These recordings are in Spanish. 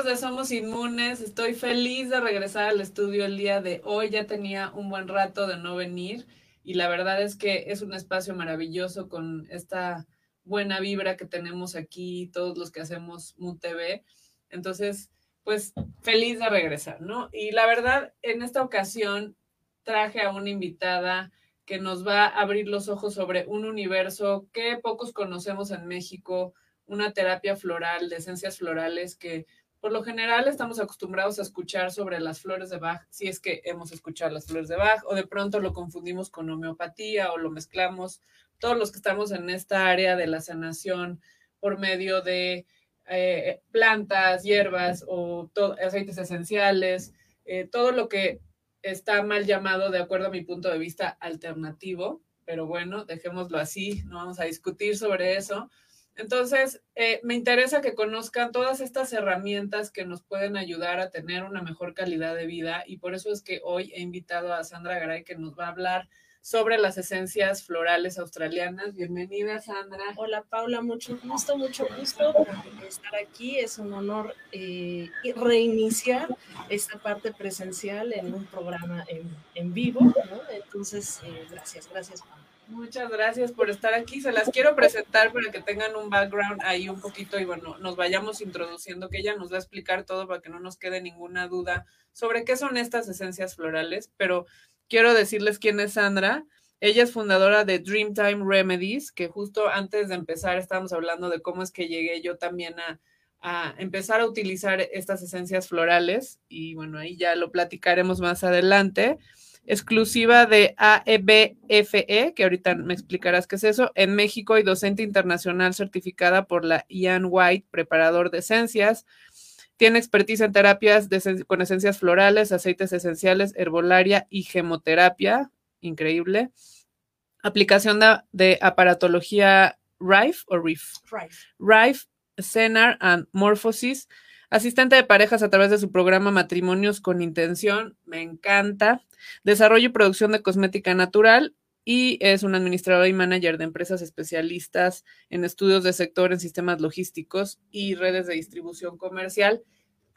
¿Cómo están amigos de Somos Inmunes? Estoy feliz de regresar al estudio el día de hoy. Ya tenía un buen rato de no venir y la verdad es que es un espacio maravilloso con esta buena vibra que tenemos aquí, todos los que hacemos MUTV. Entonces, pues feliz de regresar, ¿no? Y la verdad, en esta ocasión traje a una invitada que nos va a abrir los ojos sobre un universo que pocos conocemos en México, una terapia floral de esencias florales que por lo general estamos acostumbrados a escuchar sobre las flores de Bach, si es que hemos escuchado las flores de Bach, o de pronto lo confundimos con homeopatía o lo mezclamos. Todos los que estamos en esta área de la sanación por medio de eh, plantas, hierbas o aceites esenciales, eh, todo lo que está mal llamado de acuerdo a mi punto de vista alternativo, pero bueno, dejémoslo así, no vamos a discutir sobre eso. Entonces, eh, me interesa que conozcan todas estas herramientas que nos pueden ayudar a tener una mejor calidad de vida y por eso es que hoy he invitado a Sandra Garay que nos va a hablar sobre las esencias florales australianas. Bienvenida, Sandra. Hola, Paula, mucho gusto, mucho gusto estar aquí. Es un honor eh, reiniciar esta parte presencial en un programa en, vivo. Entonces, eh, gracias, gracias, Paula. Muchas gracias por estar aquí. Se las quiero presentar para que tengan un background ahí un poquito y bueno, nos vayamos introduciendo, que ella nos va a explicar todo para que no nos quede ninguna duda sobre qué son estas esencias florales, pero quiero decirles quién es Sandra. Ella es fundadora de Dreamtime Remedies, que justo antes de empezar estábamos hablando de cómo es que llegué yo también a, a empezar a utilizar estas esencias florales y bueno, ahí ya lo platicaremos más adelante exclusiva de AEBFE, e, que ahorita me explicarás qué es eso, en México y docente internacional certificada por la Ian White, preparador de esencias. Tiene expertise en terapias con esencias florales, aceites esenciales, herbolaria y gemoterapia. Increíble. Aplicación de, aparatología RIFE o RIF. RIFE. RIFE, Cenar and Morphosis Asistente de parejas a través de su programa Matrimonios con Intención, me encanta. Desarrollo y producción de cosmética natural y es un administrador y manager de empresas especialistas en estudios de sector en sistemas logísticos y redes de distribución comercial,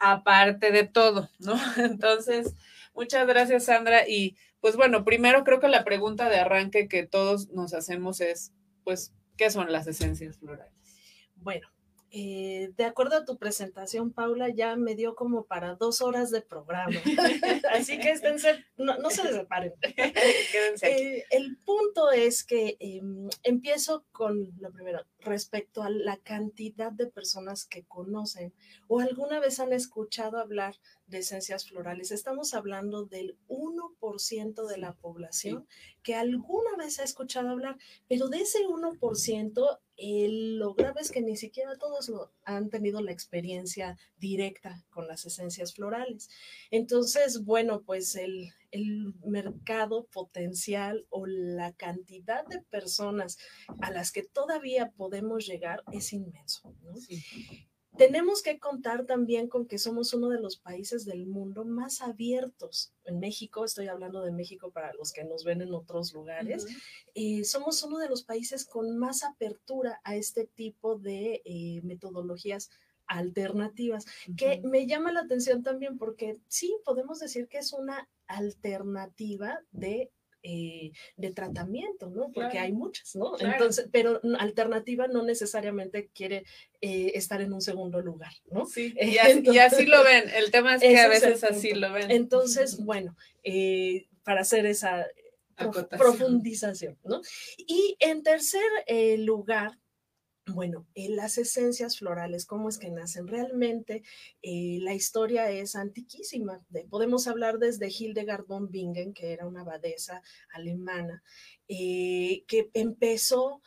aparte de todo, ¿no? Entonces, muchas gracias, Sandra. Y pues bueno, primero creo que la pregunta de arranque que todos nos hacemos es, pues, ¿qué son las esencias florales? Bueno, eh, de acuerdo a tu presentación, Paula, ya me dio como para dos horas de programa. Así que esténse, no, se separen. Eh, el punto es que em, empiezo con lo primero, respecto a la cantidad de personas que conocen o alguna vez han escuchado hablar de esencias florales. Estamos hablando del 1% de la población que alguna vez ha escuchado hablar, pero de ese 1%, lo grave es que ni siquiera todos lo, han tenido la experiencia directa con las esencias florales. Entonces, bueno, pues el, el mercado potencial o la cantidad de personas a las que todavía podemos llegar es inmenso. ¿no? Tenemos que contar también con que somos uno de los países del mundo más abiertos. En México, estoy hablando de México para los que nos ven en otros lugares, eh, somos uno de los países con más apertura a este tipo de eh, metodologías alternativas, que me llama la atención también porque sí, podemos decir que es una alternativa de eh, de tratamiento, ¿no? Porque hay muchas, ¿no? Entonces, pero alternativa no necesariamente quiere eh, estar en un segundo lugar, ¿no? Sí, y así, lo ven. El tema es que a veces así lo ven. Entonces, bueno, eh, para hacer esa profundización, ¿no? Y en tercer lugar, bueno, eh, las esencias florales, ¿cómo es que nacen? Realmente eh, la historia es antiquísima. podemos hablar desde Hildegard von Bingen, que era una abadesa alemana, eh, que empezó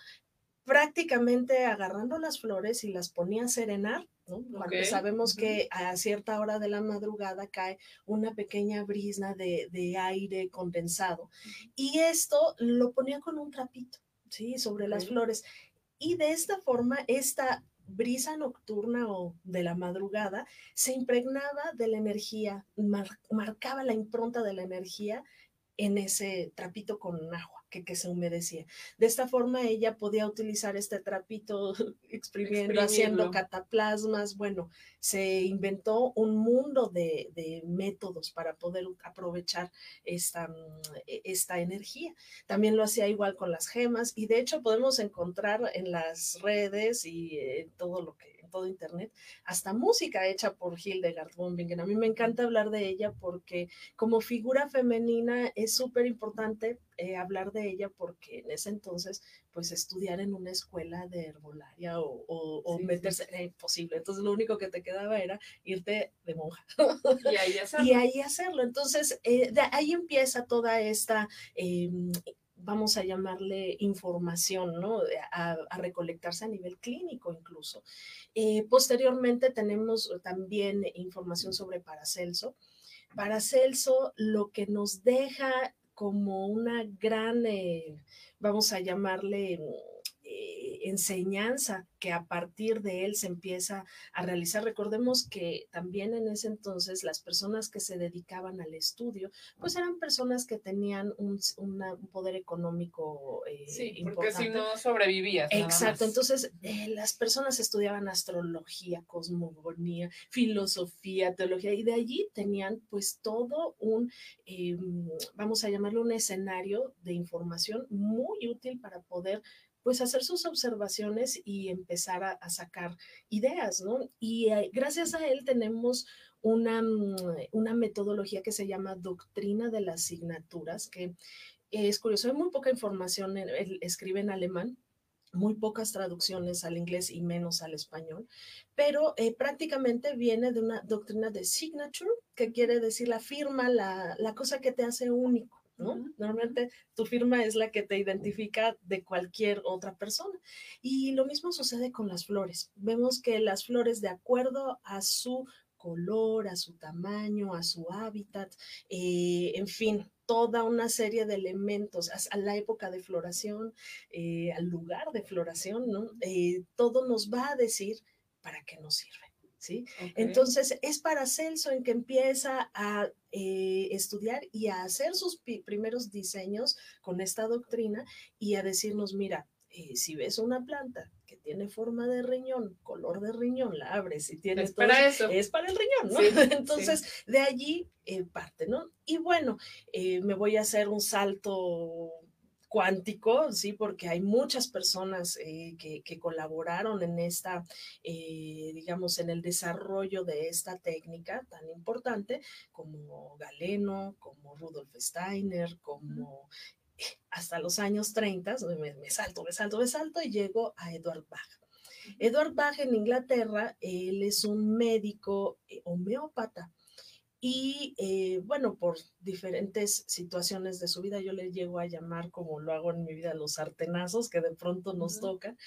prácticamente agarrando las flores y las ponía a serenar. ¿no? sabemos que a cierta hora de la madrugada cae una pequeña brisna de, de aire condensado y esto lo ponía con un trapito, ¿sí? Sobre las flores y de esta forma, esta brisa nocturna o de la madrugada se impregnaba de la energía, marcaba la impronta de la energía en ese trapito con agua. Que, que, se humedecía. De esta forma ella podía utilizar este trapito exprimiendo, haciendo cataplasmas. Bueno, se inventó un mundo de, de, métodos para poder aprovechar esta, e, esta energía. También lo hacía igual con las gemas y de hecho podemos encontrar en las redes y en todo lo que todo Internet, hasta música hecha por Hildegard von Bingen. A mí me encanta hablar de ella porque como figura femenina es súper importante eh, hablar de ella porque en ese entonces, pues estudiar en una escuela de herbolaria o, meterse era imposible. Entonces lo único que te quedaba era irte de monja. Y ahí hacerlo. y ahí hacerlo. Entonces, eh, de ahí empieza toda esta... Em, vamos a llamarle información, ¿no? A, recolectarse a nivel clínico incluso. Eh, posteriormente tenemos también información sobre Paracelso. Paracelso lo que nos deja como una gran, eh, vamos a llamarle enseñanza que a partir de él se empieza a realizar. Recordemos que también en ese entonces las personas que se dedicaban al estudio, pues eran personas que tenían un, poder económico eh, sí, porque si no sobrevivías. Exacto, entonces eh, las personas estudiaban astrología, cosmogonía, filosofía, teología, y de allí tenían pues todo un, em, vamos a llamarlo un escenario de información muy útil para poder pues hacer sus observaciones y empezar a, sacar ideas, ¿no? Y eh, gracias a él tenemos una, mm, una, metodología que se llama doctrina de las asignaturas, que es curioso, hay muy poca información, él escribe en alemán, muy pocas traducciones al inglés y menos al español, pero eh, prácticamente viene de una doctrina de signature, que quiere decir la firma, la, la cosa que te hace único. Normalmente tu firma es la que te identifica de cualquier otra persona. Y lo mismo sucede con las flores. Vemos que las flores, de acuerdo a su color, a su tamaño, a su hábitat, eh, en fin, toda una serie de elementos, a la época de floración, eh, al lugar de floración, ¿no? Eh, todo nos va a decir para qué nos sirve. ¿Sí? Entonces, es para Celso en que empieza a eh, estudiar y a hacer sus primeros diseños con esta doctrina y a decirnos, mira, eh, si ves una planta que tiene forma de riñón, color de riñón, la abres y tiene es para eso. Es para el riñón, ¿no? Entonces, de allí eh, parte, ¿no? Y bueno, me voy a hacer un salto cuántico, sí, porque hay muchas personas eh, que, colaboraron en esta, eh, digamos, en el desarrollo de esta técnica tan importante, como Galeno, como Rudolf Steiner, como hasta los años 30, me, salto, me salto, me salto y llego a Edward Bach. Edward Bach en Inglaterra, él es un médico eh, homeópata y eh, bueno, por diferentes situaciones de su vida, yo le llego a llamar, como lo hago en mi vida, los artenazos que de pronto nos tocan.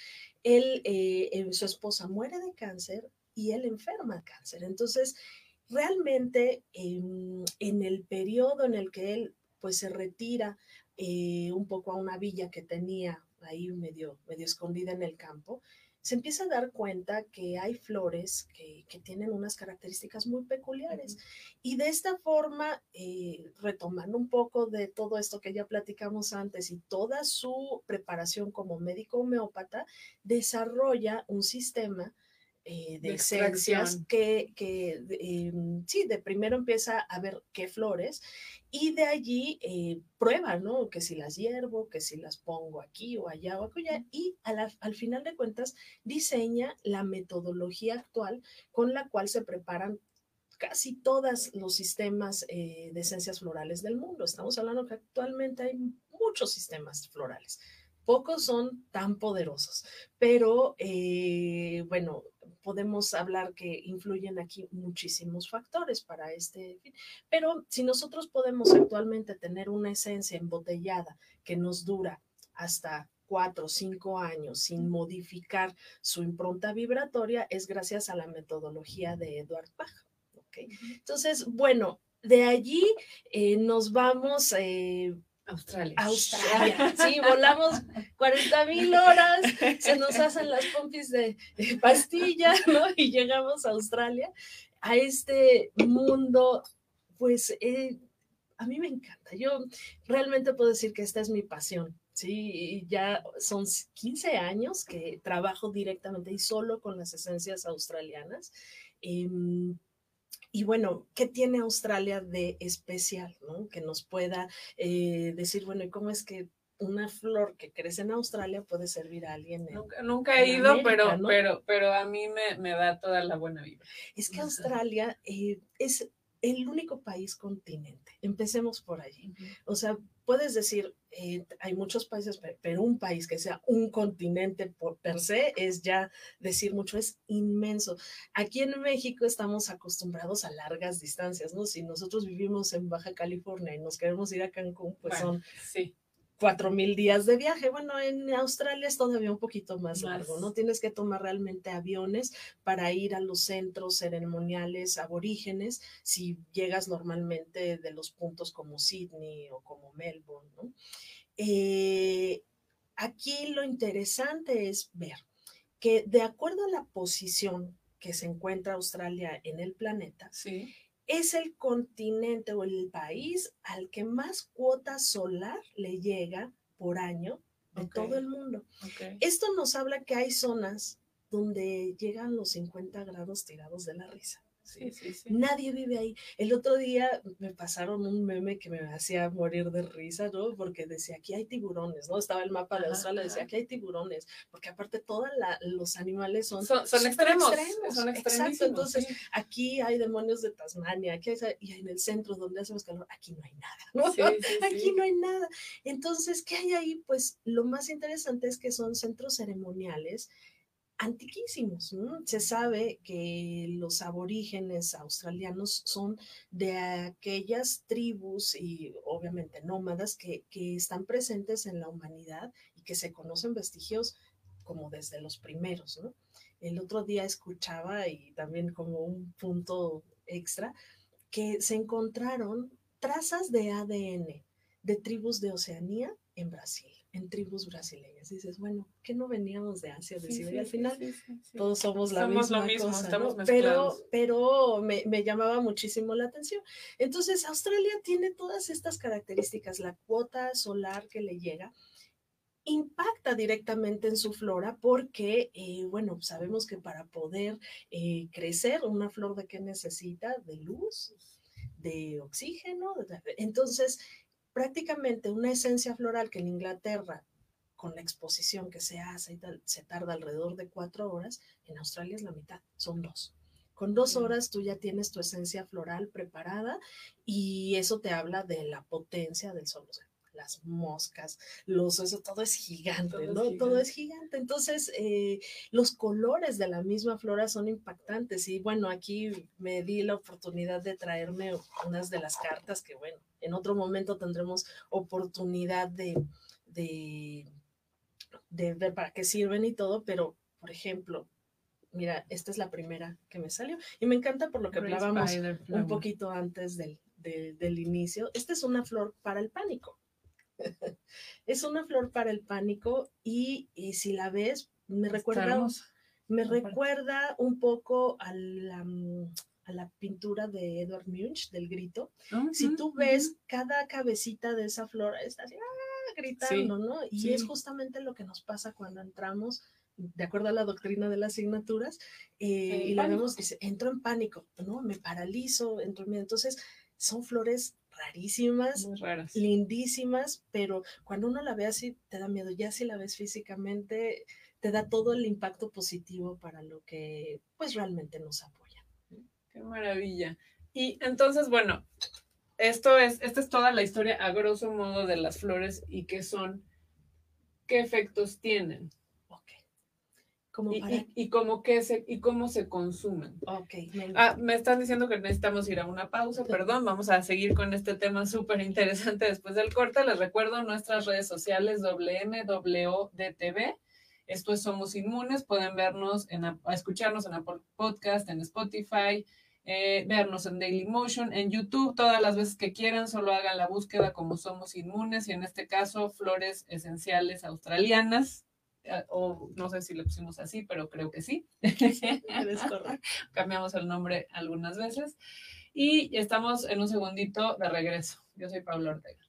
Él, eh, eh, su esposa muere de cáncer y él enferma de cáncer. Entonces, realmente en el periodo en el que él pues se retira un poco a una villa que tenía ahí medio, medio escondida en el campo, se empieza a dar cuenta que hay flores que, tienen unas características muy peculiares. Y de esta forma, eh, retomando un poco de todo esto que ya platicamos antes y toda su preparación como médico homeópata, desarrolla un sistema eh, de, esencias que, que em, sí, de primero empieza a ver qué flores y de allí eh, prueba, ¿no? Que si las hiervo, que si las pongo aquí o allá o allá y al final de cuentas diseña la metodología actual con la cual se preparan casi todos los sistemas eh, de esencias florales del mundo. Estamos hablando que actualmente hay muchos sistemas florales. Pocos son tan poderosos, pero bueno, podemos hablar que influyen aquí muchísimos factores para este. Pero si nosotros podemos actualmente tener una esencia embotellada que nos dura hasta cuatro o cinco años sin modificar su impronta vibratoria, es gracias a la metodología de Edward Bach. ¿Okay? Entonces, bueno, de allí eh, nos vamos eh, Australia. Australia. Sí, volamos 40 mil horas, se nos hacen las pompis de, pastilla, ¿no? Y llegamos a Australia, a este mundo, pues, eh, a mí me encanta. Yo realmente puedo decir que esta es mi pasión. Sí, ya son 15 años que trabajo directamente y solo con las esencias australianas. Em, y bueno, ¿qué tiene Australia de especial? ¿no? Que nos pueda eh, decir, bueno, ¿y cómo es que una flor que crece en Australia puede servir a alguien. nunca, he ido, pero, pero, pero a mí me, da toda la buena vida. Es que Australia eh, es el único país continente. Empecemos por allí. O sea, puedes decir, eh, hay muchos países, pero un país que sea un continente por per se es ya decir mucho, es inmenso. Aquí en México estamos acostumbrados a largas distancias, ¿no? Si nosotros vivimos en Baja California y nos queremos ir a Cancún, pues son sí cuatro mil días de viaje. Bueno, en Australia es todavía un poquito más, largo, ¿no? Tienes que tomar realmente aviones para ir a los centros ceremoniales aborígenes si llegas normalmente de los puntos como Sydney o como Melbourne, ¿no? Eh, aquí lo interesante es ver que de acuerdo a la posición que se encuentra Australia en el planeta, sí es el continente o el país al que más cuota solar le llega por año de todo el mundo. Esto nos habla que hay zonas donde llegan los 50 grados tirados de la risa. Sí, sí, sí. Nadie vive ahí. El otro día me pasaron un meme que me hacía morir de risa, ¿no? Porque decía, aquí hay tiburones, ¿no? Estaba el mapa de Australia, decía, aquí hay tiburones, porque aparte todos los animales son... Son, extremos, Son Exacto, entonces aquí hay demonios de Tasmania, aquí hay, y en el centro donde hacemos calor, aquí no hay nada, ¿no? aquí no hay nada. Entonces, ¿qué hay ahí? Pues lo más interesante es que son centros ceremoniales antiquísimos. Se sabe que los aborígenes australianos son de aquellas tribus y obviamente nómadas que, están presentes en la humanidad y que se conocen vestigios como desde los primeros. El otro día escuchaba y también como un punto extra que se encontraron trazas de ADN de tribus de Oceanía en Brasil en tribus brasileñas. dices, bueno, ¿qué no veníamos de Asia, de Siberia? Al final todos somos la misma cosa, estamos Pero, pero me, me, llamaba muchísimo la atención. Entonces, Australia tiene todas estas características. La cuota solar que le llega impacta directamente en su flora porque, eh, bueno, sabemos que para poder eh, crecer una flor de qué necesita de luz, de oxígeno. Entonces, prácticamente una esencia floral que en Inglaterra, con la exposición que se hace y tal, se tarda alrededor de cuatro horas, en Australia es la mitad, son dos. Con dos horas tú ya tienes tu esencia floral preparada y eso te habla de la potencia del sol las moscas, los, eso todo es gigante, ¿no? Todo es gigante. Entonces, eh, los colores de la misma flora son impactantes. Y bueno, aquí me di la oportunidad de traerme unas de las cartas que, bueno, en otro momento tendremos oportunidad de, de, de ver para qué sirven y todo, pero, por ejemplo, mira, esta es la primera que me salió. Y me encanta por lo que hablábamos un poquito antes del, del, inicio. Esta es una flor para el pánico. es una flor para el pánico y, si la ves, me recuerda, me recuerda un poco a la, mm, a la pintura de Edward Munch del grito. si tú ves cada cabecita de esa flor, está así, ¡ah! gritando, ¿no? Y es justamente lo que nos pasa cuando entramos de acuerdo a la doctrina de las asignaturas, eh, y la vemos, dice, entro en pánico, ¿no? Me paralizo, entro en Entonces, son flores rarísimas, lindísimas, pero cuando uno la ve así te da miedo. Ya si la ves físicamente, te da todo el impacto positivo para lo que pues realmente nos apoya. Qué maravilla. Y entonces, bueno, esto es, esta es toda la historia a grosso modo de las flores y qué son, qué efectos tienen y, cómo que se, y cómo se consumen. Ok. Ah, me están diciendo que necesitamos ir a una pausa, perdón, vamos a seguir con este tema súper interesante después del corte. Les recuerdo nuestras redes sociales WMWDTV. Esto es Somos Inmunes, pueden vernos, en, escucharnos en Apple Podcast, en Spotify, eh, vernos en Daily Motion, en YouTube, todas las veces que quieran, solo hagan la búsqueda como Somos Inmunes y en este caso Flores Esenciales Australianas o no sé si le pusimos así, pero creo que sí. Cambiamos el nombre algunas veces. Y estamos en un segundito de regreso. Yo soy Pablo Ortega.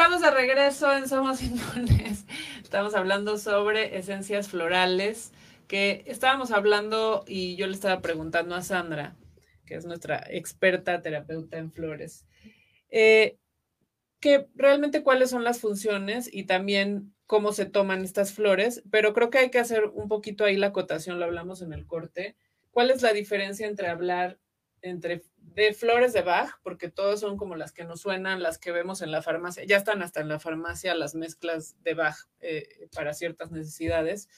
Estamos de regreso en Somos Inmunes. Estamos hablando sobre esencias florales, que estábamos hablando y yo le estaba preguntando a Sandra, que es nuestra experta terapeuta en flores, eh, que realmente cuáles son las funciones y también cómo se toman estas flores, pero creo que hay que hacer un poquito ahí la acotación, lo hablamos en el corte. ¿Cuál es la diferencia entre hablar entre de flores de Bach, porque todas son como las que nos suenan, las que vemos en la farmacia. Ya están hasta en la farmacia las mezclas de Bach eh, para ciertas necesidades.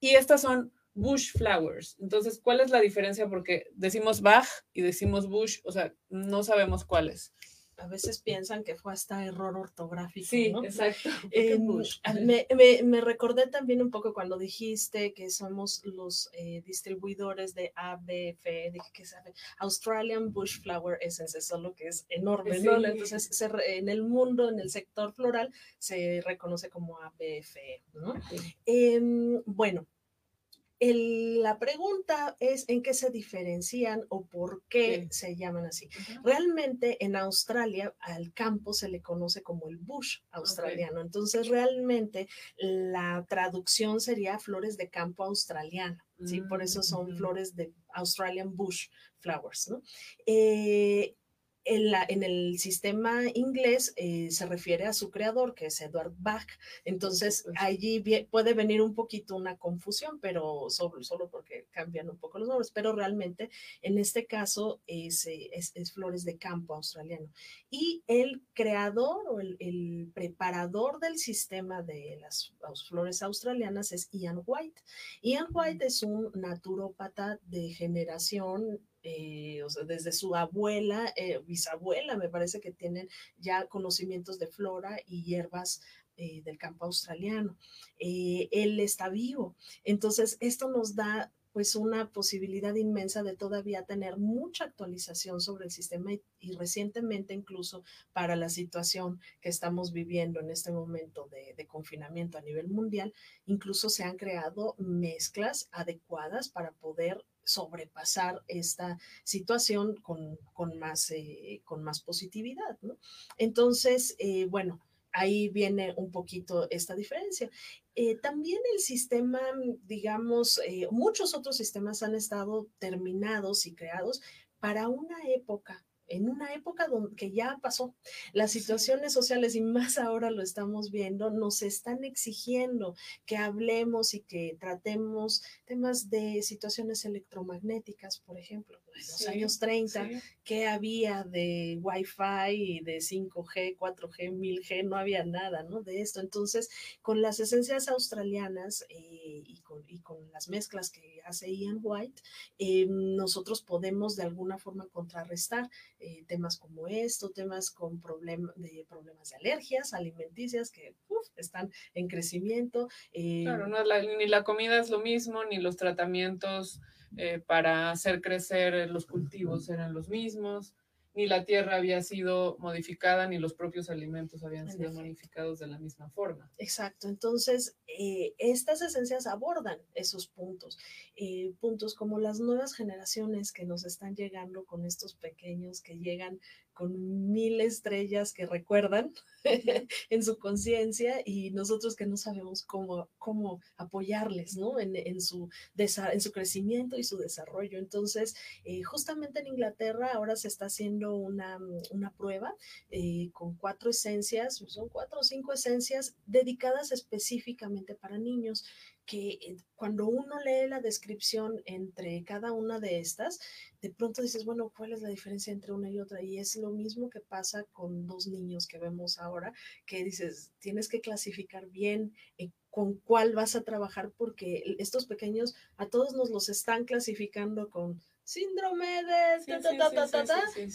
Y estas son bush flowers. Entonces, ¿cuál es la diferencia? Porque decimos Bach y decimos bush, o sea, no sabemos cuáles a veces piensan que fue hasta error ortográfico. Sí, exacto. me, recordé también un poco cuando dijiste que somos los eh, distribuidores de ABF, dije que sabe, Australian Bush Flower Essence, eso es lo que es enorme, ¿no? Entonces, en el mundo, en el sector floral, se reconoce como ABF, ¿no? Em, bueno, la pregunta es en qué se diferencian o por qué se llaman así. Realmente en Australia al campo se le conoce como el bush australiano. Entonces realmente la traducción sería flores de campo australiano. ¿sí? Por eso son mm. flores de Australian bush flowers. ¿no? Eh, en, el sistema inglés eh, se refiere a su creador, que es Edward Bach. Entonces, allí puede venir un poquito una confusión, pero solo, solo porque cambian un poco los nombres, pero realmente en este caso es, eh, flores de campo australiano. Y el creador o el, el preparador del sistema de las, las, flores australianas es Ian White. Ian White es un naturópata de generación eh, o sea, desde su abuela, eh, bisabuela, me parece que tienen ya conocimientos de flora y hierbas eh, del campo australiano. él está vivo. Entonces, esto nos da pues una posibilidad inmensa de todavía tener mucha actualización sobre el sistema y, recientemente incluso para la situación que estamos viviendo en este momento de, de, confinamiento a nivel mundial, incluso se han creado mezclas adecuadas para poder sobrepasar esta situación con, más, eh, con más positividad. Entonces, eh, bueno, ahí viene un poquito esta diferencia. Eh, también el sistema, digamos, muchos otros sistemas han estado terminados y creados para una época en una época donde, que ya pasó. Las situaciones sociales, y más ahora lo estamos viendo, nos están exigiendo que hablemos y que tratemos temas de situaciones electromagnéticas, por ejemplo. En los años 30, que había de Wi-Fi y de 5G, 4G, 1000G? No había nada, ¿no? De esto. Entonces, con las esencias australianas eh, y, con, y, con, las mezclas que hace Ian White, eh, nosotros podemos de alguna forma contrarrestar eh, temas como esto, temas con de problemas de alergias alimenticias que están en crecimiento. Eh, claro, no, ni la comida es lo mismo, ni los tratamientos eh, para hacer crecer los cultivos eran los mismos. Ni la tierra había sido modificada, ni los propios alimentos habían sido modificados de la misma forma. Exacto, entonces eh, estas esencias abordan esos puntos, eh, puntos como las nuevas generaciones que nos están llegando con estos pequeños que llegan con mil estrellas que recuerdan en su conciencia y nosotros que no sabemos cómo, cómo apoyarles ¿no? en, su, en su crecimiento y su desarrollo. Entonces, eh, justamente en Inglaterra ahora se está haciendo una, una prueba eh, con cuatro esencias, son cuatro o cinco esencias dedicadas específicamente para niños que eh, cuando uno lee la descripción entre cada una de estas, de pronto dices, bueno, ¿cuál es la diferencia entre una y otra? Y es lo mismo que pasa con dos niños que vemos ahora, que dices, tienes que clasificar bien eh, con cuál vas a trabajar porque estos pequeños a todos nos los están clasificando con síndrome de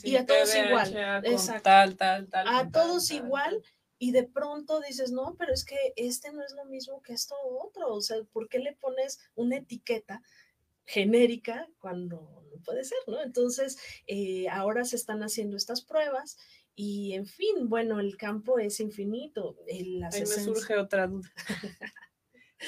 y a todos igual. Exacto. A todos igual y de pronto dices, no, pero es que este no es lo mismo que esto otro, o sea, ¿por qué le pones una etiqueta genérica cuando no puede ser, ¿no? Entonces, eh, ahora se están haciendo estas pruebas y, en fin, bueno, el campo es infinito. Ahí me surge otra duda.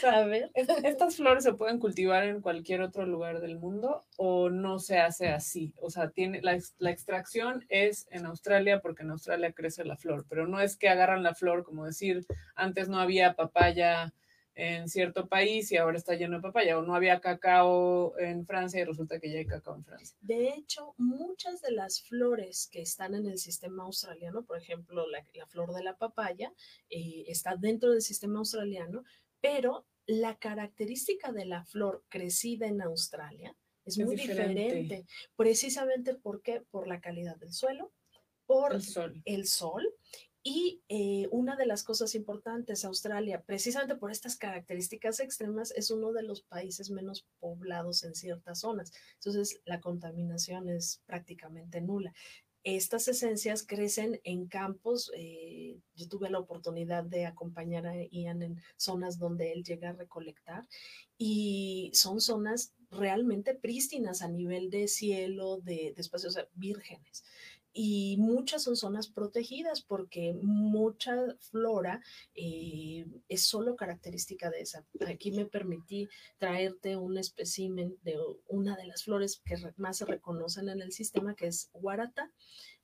A ver, ¿estas flores se pueden cultivar en cualquier otro lugar del mundo o no se hace así? O sea, tiene, la, la, extracción es en Australia porque en Australia crece la flor, pero no es que agarran la flor, como decir, antes no había papaya en cierto país y ahora está lleno de papaya, o no había cacao en Francia y resulta que ya hay cacao en Francia. De hecho, muchas de las flores que están en el sistema australiano, por ejemplo, la, la flor de la papaya, eh, está dentro del sistema australiano, pero la característica de la flor crecida en Australia es, muy diferente. precisamente porque por la calidad del suelo, por el sol, el sol y eh, una de las cosas importantes, Australia, precisamente por estas características extremas, es uno de los países menos poblados en ciertas zonas. Entonces, la contaminación es prácticamente nula estas esencias crecen en campos. Eh, yo tuve la oportunidad de acompañar a Ian en zonas donde él llega a recolectar y son zonas realmente prístinas a nivel de cielo, de, espacios vírgenes y muchas son zonas protegidas porque mucha flora eh, es solo característica de esa. Aquí me permití traerte un espécimen de una de las flores que más se reconocen en el sistema, que es guarata.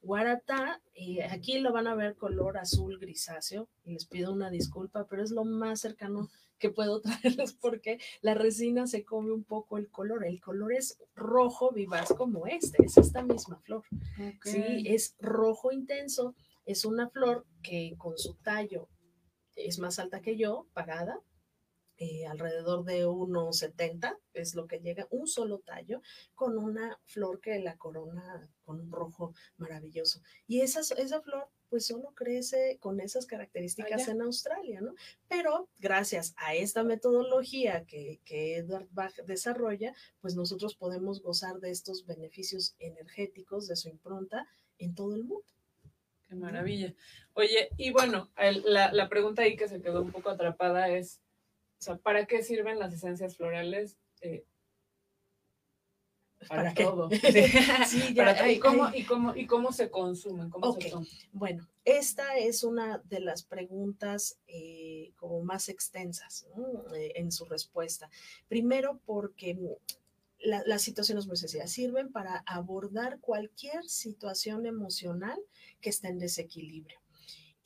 Guarata, eh, aquí lo van a ver color azul grisáceo, les pido una disculpa, pero es lo más cercano que puedo traerles porque la resina se come un poco el color. El color es rojo vivaz como este, es esta misma flor. Sí, es rojo intenso. Es una flor que con su tallo es más alta que yo, parada, eh, alrededor de 1,70 es lo que llega, un solo tallo, con una flor que la corona con un rojo maravilloso. Y esa, esa flor pues solo crece con esas características en Australia, ¿no? Pero gracias a esta metodología que, que Edward Bach desarrolla, pues nosotros podemos gozar de estos beneficios energéticos de su impronta en todo el mundo. Qué maravilla. Oye, y bueno, la, la pregunta ahí que se quedó un poco atrapada es, o sea, ¿para qué sirven las esencias florales? Eh, para, todo. Sí, ya, ¿Y, cómo, y, cómo, ¿Y cómo se consumen? ¿Cómo Bueno, esta es una de las preguntas eh, como más extensas eh, en su respuesta. Primero porque la, la situación es muy sencilla. Sirven para abordar cualquier situación emocional que esté en desequilibrio.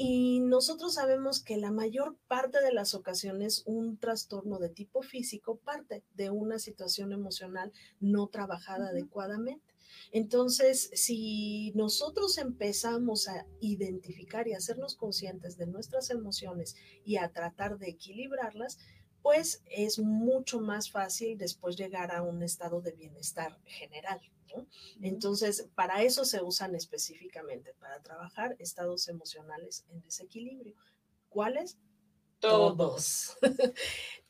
Y nosotros sabemos que la mayor parte de las ocasiones un trastorno de tipo físico parte de una situación emocional no trabajada adecuadamente. Entonces, si nosotros empezamos a identificar y hacernos conscientes de nuestras emociones y a tratar de equilibrarlas, pues es mucho más fácil después llegar a un estado de bienestar general. Entonces, para eso se usan específicamente, para trabajar estados emocionales en desequilibrio. ¿Cuáles? Todos.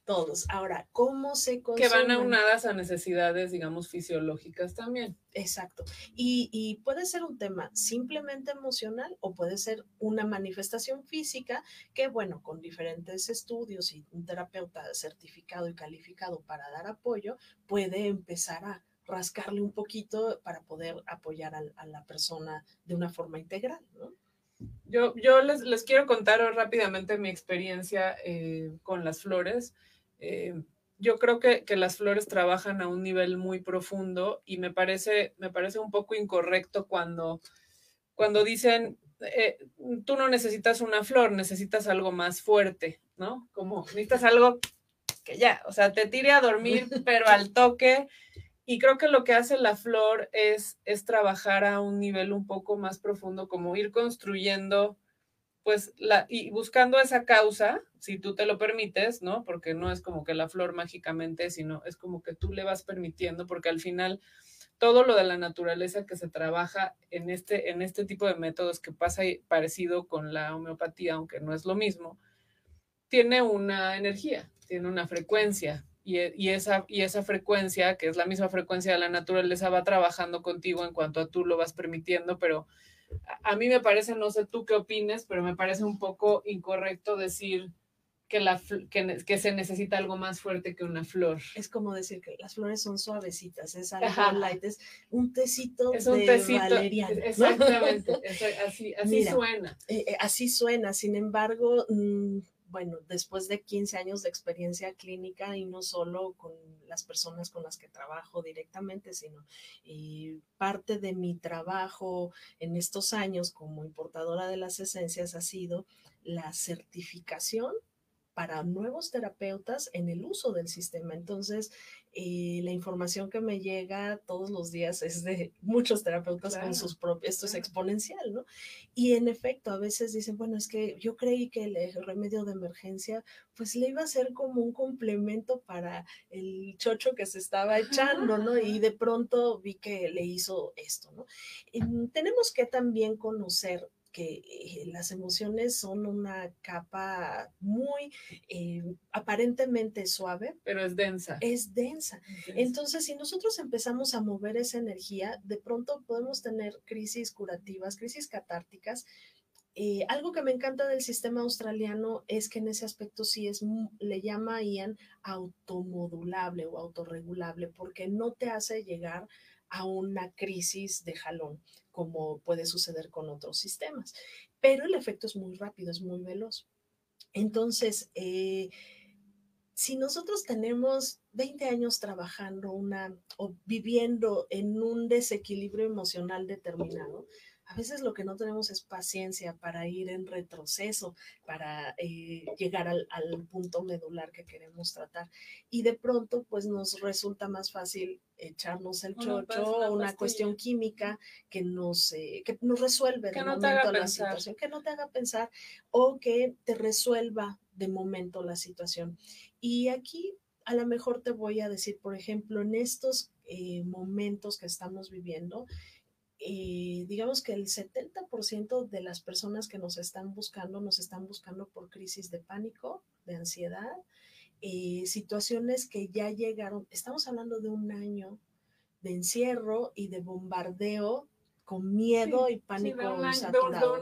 Todos. Ahora, ¿cómo se consumen? Que van aunadas a necesidades, digamos, fisiológicas también. Exacto. Y, y, puede ser un tema simplemente emocional o puede ser una manifestación física que, bueno, con diferentes estudios y un terapeuta certificado y calificado para dar apoyo, puede empezar a rascarle un poquito para poder apoyar a, la persona de una forma integral, ¿no? Yo, yo les, les quiero contar rápidamente mi experiencia eh, con las flores. Eh, yo creo que, que, las flores trabajan a un nivel muy profundo y me parece, me parece un poco incorrecto cuando, cuando dicen, eh, tú no necesitas una flor, necesitas algo más fuerte, ¿no? Como necesitas algo que ya, o sea, te tire a dormir, pero al toque. Y creo que lo que hace la flor es, es trabajar a un nivel un poco más profundo, como ir construyendo, pues, la, y buscando esa causa, si tú te lo permites, ¿no? Porque no es como que la flor mágicamente, sino es como que tú le vas permitiendo, porque al final todo lo de la naturaleza que se trabaja en este, en este tipo de métodos que pasa parecido con la homeopatía, aunque no es lo mismo, tiene una energía, tiene una frecuencia y, esa, y esa frecuencia, que es la misma frecuencia de la naturaleza, va trabajando contigo en cuanto a tú lo vas permitiendo, pero a, mí me parece, no sé tú qué opines, pero me parece un poco incorrecto decir que, la, que, se necesita algo más fuerte que una flor. Es como decir que las flores son suavecitas, es algo light, es un tecito es un de tecito, Exactamente, así, así suena. Eh, eh, así suena, sin embargo, mm, bueno, después de 15 años de experiencia clínica y no solo con las personas con las que trabajo directamente, sino y parte de mi trabajo en estos años como importadora de las esencias ha sido la certificación para nuevos terapeutas en el uso del sistema. Entonces, eh, la información que me llega todos los días es de muchos terapeutas con sus propios, esto es exponencial, ¿no? Y en efecto, a veces dicen, bueno, es que yo creí que el remedio de emergencia, pues le iba a ser como un complemento para el chocho que se estaba echando, ¿no? Y de pronto vi que le hizo esto, ¿no? tenemos que también conocer que eh, las emociones son una capa muy eh, aparentemente suave. Pero es densa. Es densa. Entonces, si nosotros empezamos a mover esa energía, de pronto podemos tener crisis curativas, crisis catárticas. Eh, algo que me encanta del sistema australiano es que en ese aspecto sí es, le llama Ian automodulable o autorregulable, porque no te hace llegar a una crisis de jalón como puede suceder con otros sistemas. Pero el efecto es muy rápido, es muy veloz. Entonces, eh, si nosotros tenemos 20 años trabajando una o viviendo en un desequilibrio emocional determinado, a veces lo que no tenemos es paciencia para ir en retroceso, para eh, llegar al, punto medular que queremos tratar. Y de pronto, pues nos resulta más fácil echarnos el chocho, una, una cuestión química que nos, eh, que nos resuelve de momento la situación, que no te haga pensar o que te resuelva de momento la situación. Y aquí a lo mejor te voy a decir, por ejemplo, en estos eh, momentos que estamos viviendo, eh, digamos que el 70% de las personas que nos están buscando, nos están buscando por crisis de pánico, de ansiedad, eh, situaciones que ya llegaron, estamos hablando de un año de encierro y de bombardeo con miedo y pánico. de un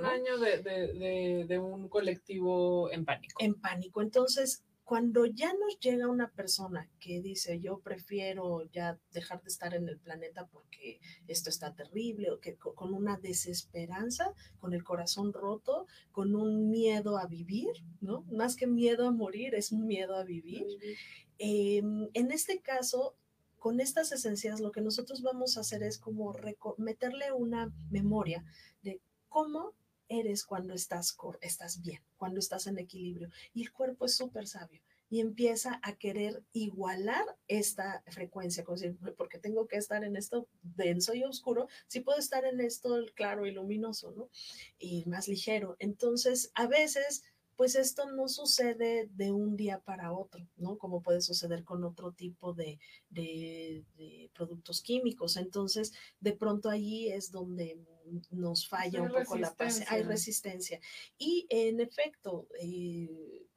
año, de, de, un colectivo en pánico. En pánico. Entonces, cuando ya nos llega una persona que dice, yo prefiero ya dejar de estar en el planeta porque esto está terrible, o que con una desesperanza, con el corazón roto, con un miedo a vivir, ¿no? Más que miedo a morir, es un miedo a vivir. Em, en este caso, con estas esencias, lo que nosotros vamos a hacer es como meterle una memoria de cómo eres cuando estás, estás bien, cuando estás en equilibrio. Y el cuerpo es súper sabio y empieza a querer igualar esta frecuencia, porque tengo que estar en esto denso y oscuro, si puedo estar en esto claro y luminoso, ¿no? Y más ligero. Entonces, a veces pues esto no sucede de un día para otro, ¿no? Como puede suceder con otro tipo de, productos químicos. Entonces, de pronto allí es donde nos falla un poco la paz, hay resistencia. Y en efecto, eh,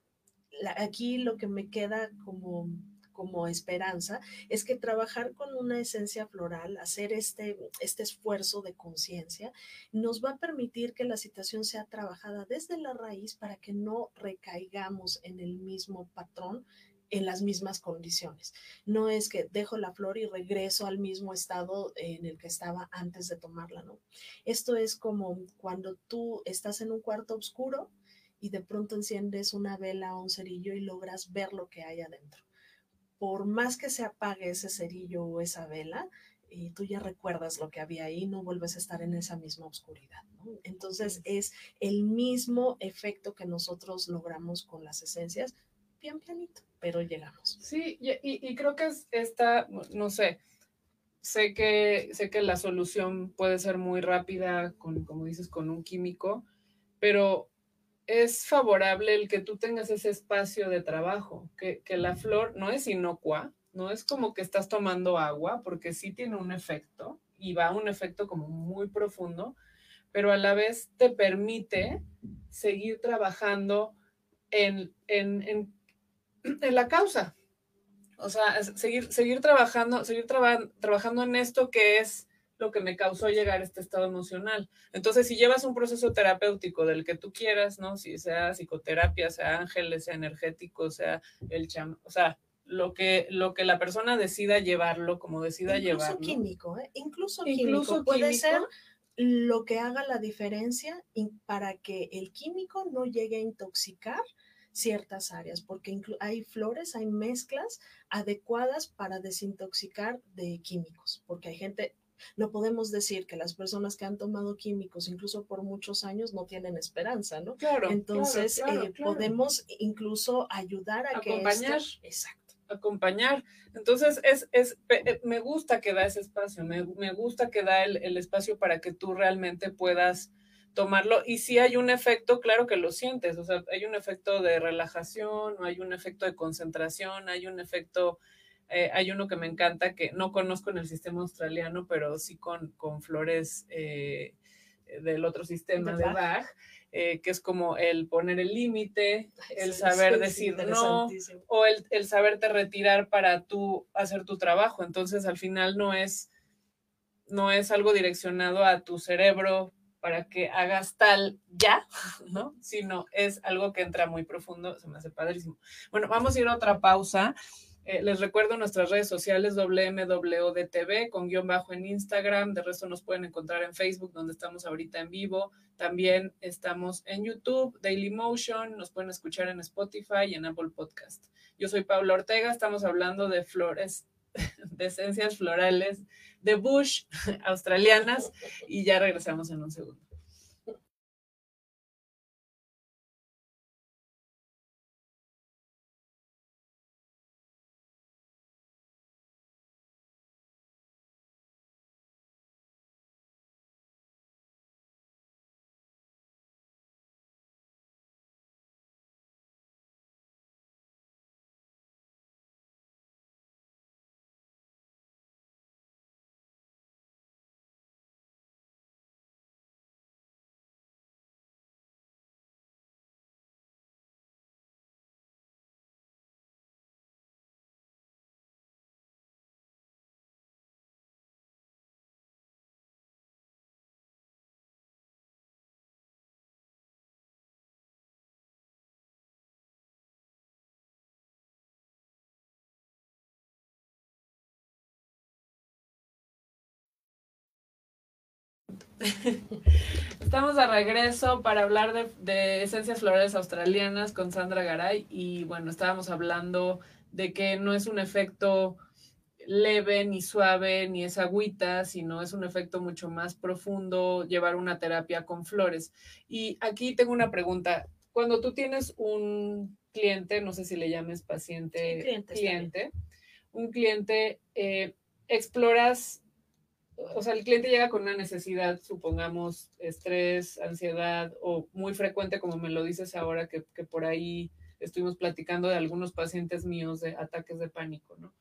aquí lo que me queda como como esperanza es que trabajar con una esencia floral, hacer este, este esfuerzo de conciencia, nos va a permitir que la situación sea trabajada desde la raíz para que no recaigamos en el mismo patrón en las mismas condiciones. No es que dejo la flor y regreso al mismo estado en el que estaba antes de tomarla, ¿no? Esto es como cuando tú estás en un cuarto oscuro y de pronto enciendes una vela o un cerillo y logras ver lo que hay adentro. Por más que se apague ese cerillo o esa vela, y tú ya recuerdas lo que había ahí, no vuelves a estar en esa misma oscuridad. Entonces es el mismo efecto que nosotros logramos con las esencias, bien planito, pero llegamos. Sí, y, creo que es esta, no sé, sé que, sé que la solución puede ser muy rápida, con, como dices, con un químico, pero es favorable el que tú tengas ese espacio de trabajo, que, que la flor no es inocua, no es como que estás tomando agua, porque sí tiene un efecto y va a un efecto como muy profundo, pero a la vez te permite seguir trabajando en, en, la causa. O sea, seguir, seguir trabajando, seguir trabajando en esto que es lo que me causó llegar a este estado emocional. Entonces, si llevas un proceso terapéutico del que tú quieras, ¿no? Si sea psicoterapia, sea ángeles, sea energético, sea el cham, o sea, lo que, lo que la persona decida llevarlo, como decida llevarlo. Químico, ¿eh? Incluso, Incluso químico, puede ser lo que haga la diferencia para que el químico no llegue a intoxicar ciertas áreas, porque hay flores, hay mezclas adecuadas para desintoxicar de químicos, porque hay gente, no podemos decir que las personas que han tomado químicos, incluso por muchos años, no tienen esperanza, ¿no? Claro. Entonces, eh, podemos incluso ayudar a Acompañar. que... Esto, exacto acompañar. Entonces, es, es, eh, me gusta que da ese espacio, me, me gusta que da el, el, espacio para que tú realmente puedas tomarlo. Y si hay un efecto, claro que lo sientes, o sea, hay un efecto de relajación, hay un efecto de concentración, hay un efecto, eh, hay uno que me encanta, que no conozco en el sistema australiano, pero sí con, con flores eh, del otro sistema de Bach eh, que es como el poner el límite, el saber decir no, o el, el, saberte retirar para tú hacer tu trabajo. Entonces, al final no es, no es algo direccionado a tu cerebro para que hagas tal ya, ¿no? Sino es algo que entra muy profundo, se me hace padrísimo. Bueno, vamos a ir a otra pausa. Eh, les recuerdo nuestras redes sociales WMWDTV con guion bajo en Instagram. De resto nos pueden encontrar en Facebook, donde estamos ahorita en vivo. También estamos en YouTube, Dailymotion. Nos pueden escuchar en Spotify y en Apple Podcast. Yo soy Paula Ortega. Estamos hablando de flores, de esencias florales de Bush australianas. Y ya regresamos en un segundo. Estamos de regreso para hablar de, esencias florales australianas con Sandra Garay y bueno, estábamos hablando de que no es un efecto leve ni suave ni es agüita, sino es un efecto mucho más profundo llevar una terapia con flores. Y aquí tengo una pregunta. Cuando tú tienes un cliente, no sé si le llames paciente, cliente, un cliente, eh, exploras o sea, el cliente llega con una necesidad, supongamos, estrés, ansiedad o muy frecuente, como me lo dices ahora, que, por ahí estuvimos platicando de algunos pacientes míos de ataques de pánico, ¿no?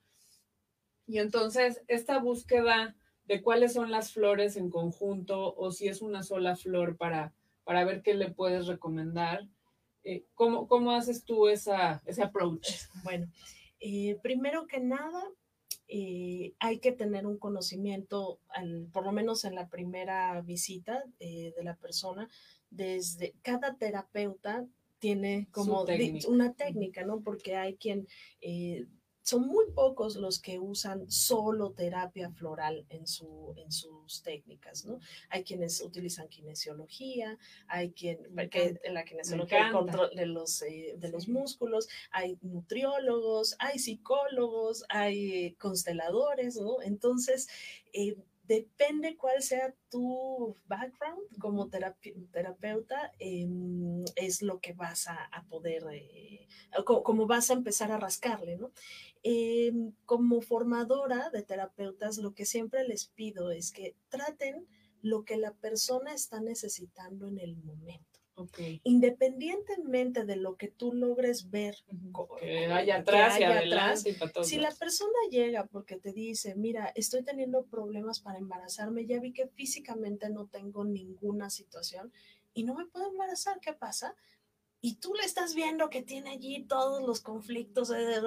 Y entonces, esta búsqueda de cuáles son las flores en conjunto o si es una sola flor para, para ver qué le puedes recomendar, eh, ¿cómo, ¿cómo, haces tú esa, ese approach? Bueno, eh, primero que nada, eh, hay que tener un conocimiento, por lo menos en la primera visita eh, de la persona, desde cada terapeuta tiene como una técnica, ¿no? Porque hay quien eh, son muy pocos los que usan solo terapia floral en, su, en sus técnicas, ¿no? Hay quienes utilizan kinesiología, hay quien, porque la kinesiología el control de los, eh, de los músculos, hay nutriólogos, hay psicólogos, hay consteladores, ¿no? Entonces, eh, depende cuál sea tu background como terapeuta, em, es lo que vas a, poder, eh, como, vas a empezar a rascarle, ¿no? Em, como formadora de terapeutas, lo que siempre les pido es que traten lo que la persona está necesitando en el momento. Independientemente de lo que tú logres ver, que haya atrás y atrás, si la persona llega porque te dice, mira, estoy teniendo problemas para embarazarme, ya vi que físicamente no tengo ninguna situación y no me puedo embarazar, ¿qué pasa? y tú le estás viendo que tiene allí todos los conflictos, eh,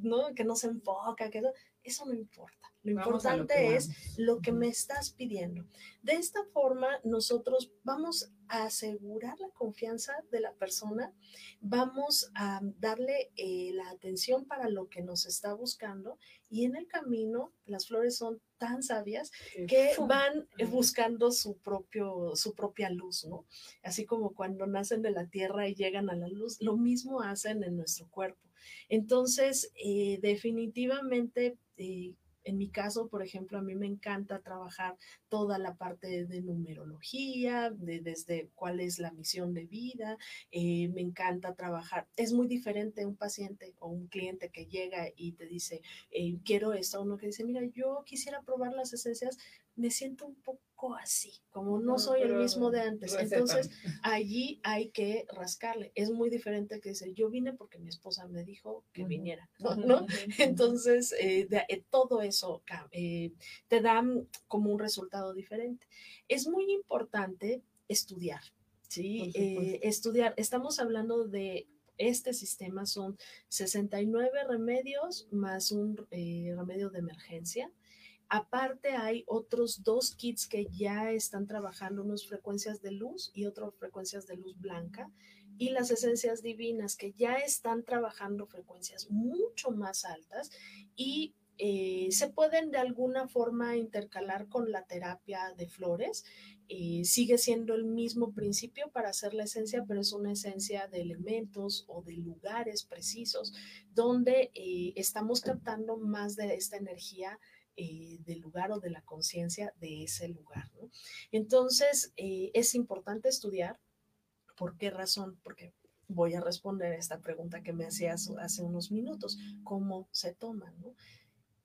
¿no? que no se enfoca, que eso no importa. Lo importante es lo que me estás pidiendo. De esta forma, nosotros vamos a asegurar la confianza de la persona, vamos a darle eh, la atención para lo que nos está buscando y en el camino las flores son tan sabias que van buscando su, propio, su propia luz, ¿no? Así como cuando nacen de la tierra y llegan a la luz, lo mismo hacen en nuestro cuerpo. Entonces, eh, definitivamente... Eh, en mi caso, por ejemplo, a mí me encanta trabajar toda la parte de numerología, de, desde cuál es la misión de vida, eh, me encanta trabajar. Es muy diferente un paciente o un cliente que llega y te dice, eh, quiero esto, uno que dice, mira, yo quisiera probar las esencias, me siento un poco así, como no, soy el mismo de antes. Entonces, allí hay que rascarle. Es muy diferente que decir, yo vine porque mi esposa me dijo que viniera, ¿no? Entonces, eh, eh, todo eso eh, te da como un resultado diferente. Es muy importante estudiar, ¿sí? estudiar. Estamos hablando de este sistema son 69 remedios más un remedio de emergencia. Aparte hay otros dos kits que ya están trabajando unas frecuencias de luz y otras frecuencias de luz blanca y las esencias divinas que ya están trabajando frecuencias mucho más altas y eh, se pueden de alguna forma intercalar con la terapia de flores. Eh, sigue siendo el mismo principio para hacer la esencia, pero es una esencia de elementos o de lugares precisos donde eh, estamos captando más de esta energía eh, del lugar o de la conciencia de ese lugar. Entonces, eh, es importante estudiar. ¿Por qué razón? Porque voy a responder a esta pregunta que me hacías hace unos minutos. ¿Cómo se toma?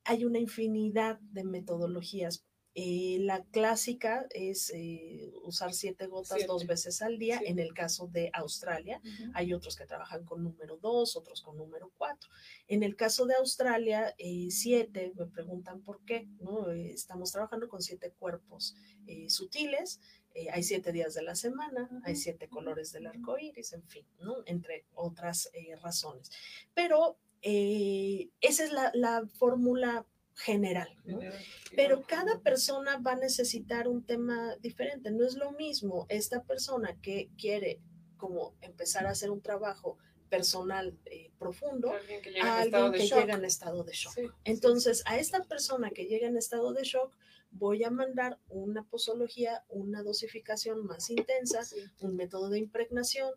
Hay una infinidad de metodologías eh, la clásica es eh, usar siete gotas dos veces al día. En el caso de Australia, hay otros que trabajan con número dos, otros con número cuatro. En el caso de Australia, eh, siete, me preguntan por qué, ¿no? estamos trabajando con siete cuerpos sutiles. hay siete días de la semana, hay siete colores del arco iris, en fin, ¿no? entre otras razones. Pero esa es la, la fórmula general, Pero cada persona va a necesitar un tema diferente. No es lo mismo esta persona que quiere como empezar a hacer un trabajo personal eh, profundo a alguien que llega en estado de shock. Entonces, a esta persona que llega en estado de shock, voy a mandar una posología, una dosificación más intensa, un método de impregnación,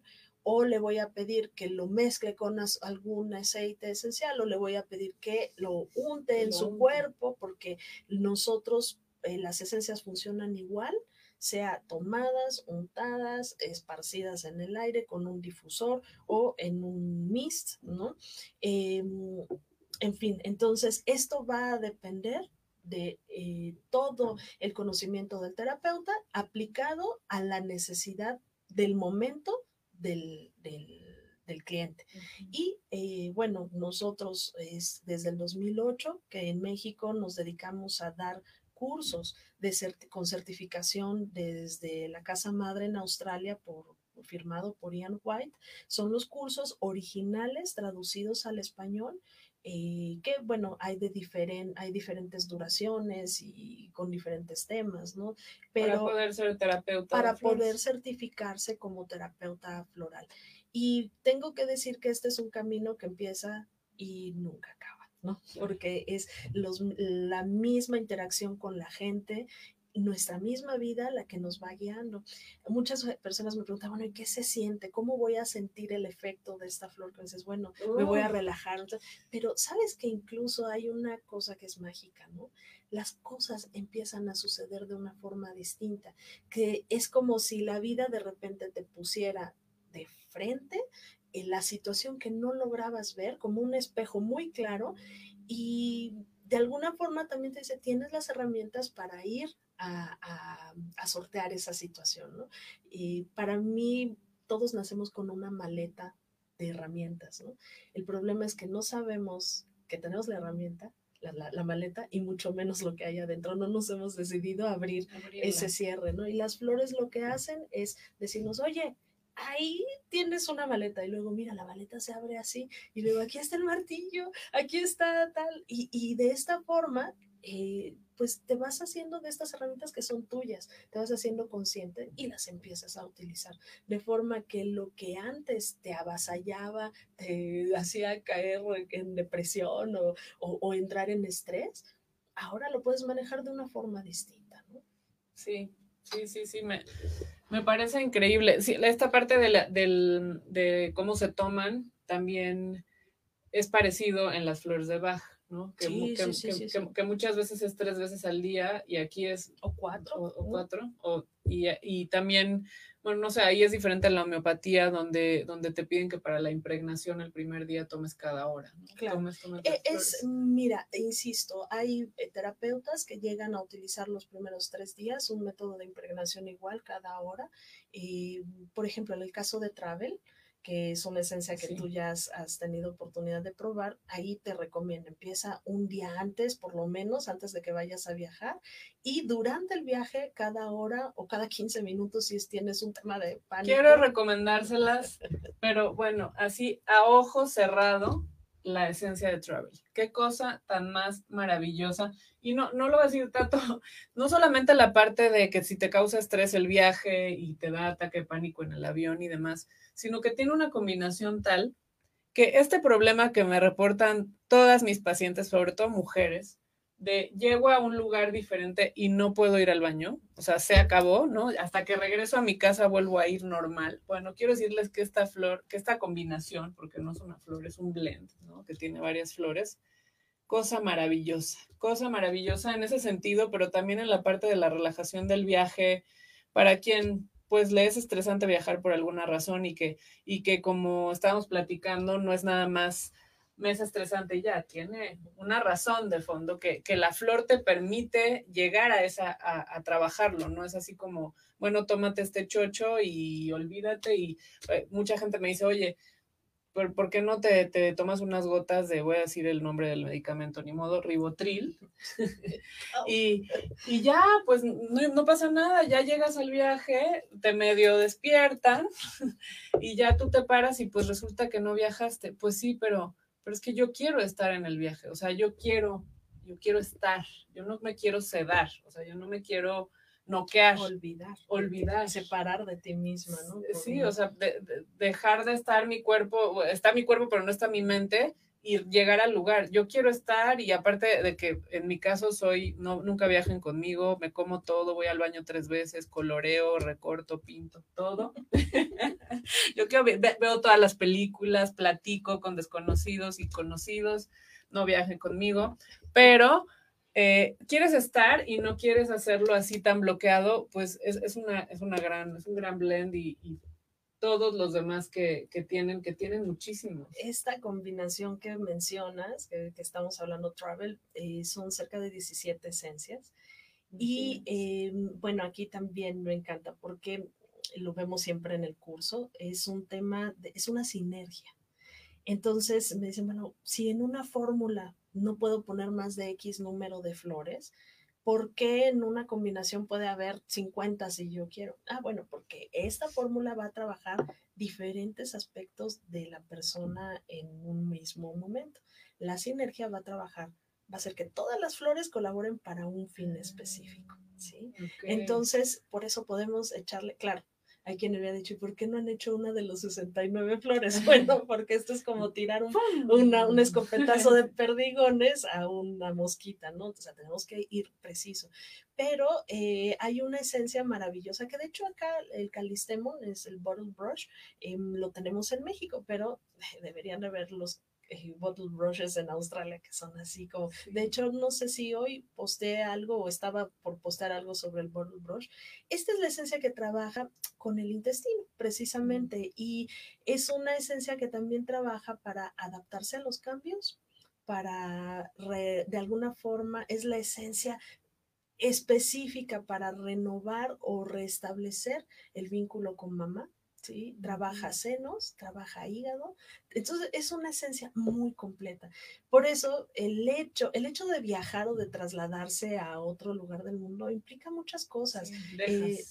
o le voy a pedir que lo mezcle con algún aceite esencial o le voy a pedir que lo unte en su cuerpo porque nosotros eh, las esencias funcionan igual sea tomadas, untadas, esparcidas en el aire con un difusor o en un mist, ¿no? Em, en fin, entonces esto va a depender de eh, todo el conocimiento del terapeuta aplicado a la necesidad del momento del, cliente. Y eh, bueno, nosotros es desde el 2008 que en México nos dedicamos a dar cursos de con certificación desde la Casa Madre en Australia por firmado por Ian White. Son los cursos originales traducidos al español eh, que bueno, hay de hay diferentes duraciones y con diferentes temas, ¿no? Pero para poder ser terapeuta. Para poder certificarse como terapeuta floral. Y tengo que decir que este es un camino que empieza y nunca acaba, ¿no? Porque es los, la misma interacción con la gente nuestra misma vida la que nos va guiando. Muchas personas me preguntan, bueno, ¿y qué se siente? ¿Cómo voy a sentir el efecto de esta flor? Que dices, bueno, me voy a relajar. Pero sabes que incluso hay una cosa que es mágica, ¿no? Las cosas empiezan a suceder de una forma distinta, que es como si la vida de repente te pusiera de frente en la situación que no lograbas ver, como un espejo muy claro, y de alguna forma también te dice, tienes las herramientas para ir a, sortear esa situación, ¿no? Y para mí, todos nacemos con una maleta de herramientas, ¿no? El problema es que no sabemos que tenemos la herramienta, la, maleta, y mucho menos lo que hay adentro. No nos hemos decidido a abrir ese cierre, ¿no? Y las flores lo que hacen es decirnos, oye, ahí tienes una maleta y luego mira, la maleta se abre así y luego aquí está el martillo, aquí está tal. Y, y de esta forma eh, pues te vas haciendo de estas herramientas que son tuyas, te vas haciendo consciente y las empiezas a utilizar. De forma que lo que antes te avasallaba, te hacía caer en depresión o, entrar en estrés, ahora lo puedes manejar de una forma distinta, ¿no? Sí, sí, sí, sí, me, me parece increíble. Sí, esta parte de, la, del, de cómo se toman también es parecido en las flores de Bach ¿no? Que, que, muchas veces es tres veces al día y aquí es... O cuatro. O, cuatro. O, y, y, también, bueno, no sé, ahí es diferente la homeopatía donde, donde te piden que para la impregnación el primer día tomes cada hora. Claro. E, es, mira, insisto, hay eh, terapeutas que llegan a utilizar los primeros tres días un método de impregnación igual cada hora. Y, por ejemplo, en el caso de Travel, que es una esencia que tú ya has, tenido oportunidad de probar, ahí te recomiendo, empieza un día antes, por lo menos, antes de que vayas a viajar, y durante el viaje, cada hora o cada 15 minutos, si tienes un tema de pánico. Quiero recomendárselas, pero bueno, así a ojo cerrado, la esencia de Travel. Qué cosa tan más maravillosa. Y no, no lo voy a decir tanto, no solamente la parte de que si te causa estrés el viaje y te da ataque de pánico en el avión y demás, sino que tiene una combinación tal que este problema que me reportan todas mis pacientes, sobre todo mujeres, de llego a un lugar diferente y no puedo ir al baño, o sea, se acabó, ¿no? Hasta que regreso a mi casa vuelvo a ir normal. Bueno, quiero decirles que esta flor, que esta combinación, porque no es una flor, es un blend, ¿no? Que tiene varias flores, cosa maravillosa, cosa maravillosa en ese sentido, pero también en la parte de la relajación del viaje, para quien pues le es estresante viajar por alguna razón y que, y que como estábamos platicando, no es nada más me es estresante ya, tiene una razón de fondo que, que la flor te permite llegar a esa, a, trabajarlo, no es así como, bueno, tómate este chocho y olvídate y eh, mucha gente me dice, oye, ¿por, ¿por qué no te, te, tomas unas gotas de, voy a decir el nombre del medicamento, ni modo, ribotril? y, y, ya, pues no, no pasa nada, ya llegas al viaje, te medio despiertan y ya tú te paras y pues resulta que no viajaste, pues sí, pero pero es que yo quiero estar en el viaje, o sea, yo quiero, yo quiero estar, yo no me quiero sedar, o sea, yo no me quiero noquear. Olvidar. Olvidar. Separar de ti misma, ¿no? sí, o sea, dejar de estar mi cuerpo, está mi cuerpo, pero no está mi mente, y llegar al lugar. Yo quiero estar y aparte de que en mi caso soy, no, nunca viajen conmigo, me como todo, voy al baño tres veces, coloreo, recorto, pinto, todo. Yo quiero, veo todas las películas, platico con desconocidos y conocidos, no viajen conmigo, pero eh, quieres estar y no quieres hacerlo así tan bloqueado, pues es, una, es una gran, es un gran blend y todos los demás que, tienen, que tienen muchísimo. Esta combinación que mencionas, que, estamos hablando travel, eh, son cerca de 17 esencias. Y eh, bueno, aquí también me encanta porque lo vemos siempre en el curso, es un tema, es una sinergia. Entonces me dicen, bueno, si en una fórmula no puedo poner más de X número de flores, ¿por qué en una combinación puede haber 50 si yo quiero? Ah, bueno, porque esta fórmula va a trabajar diferentes aspectos de la persona en un mismo momento. La sinergia va a trabajar, va a hacer que todas las flores colaboren para un fin específico, ¿sí? Entonces, por eso podemos echarle, claro, hay quien me había dicho, ¿por qué no han hecho una de los 69 flores? Bueno, porque esto es como tirar un, una, un escopetazo de perdigones a una mosquita, ¿no? O sea, tenemos que ir preciso. Pero eh, hay una esencia maravillosa que de hecho acá el Calistemon es el Bottle Brush, em, lo tenemos en México, pero deberían de ver los eh, bottle brushes en Australia que son así como, de hecho no sé si hoy posteé algo o estaba por postear algo sobre el bottle brush. Esta es la esencia que trabaja con el intestino precisamente y es una esencia que también trabaja para adaptarse a los cambios, para de alguna forma es la esencia específica para renovar o restablecer el vínculo con mamá ¿sí? Trabaja senos, trabaja hígado. Entonces es una esencia muy completa. Por eso el hecho, el hecho de viajar o de trasladarse a otro lugar del mundo implica muchas cosas. Eh,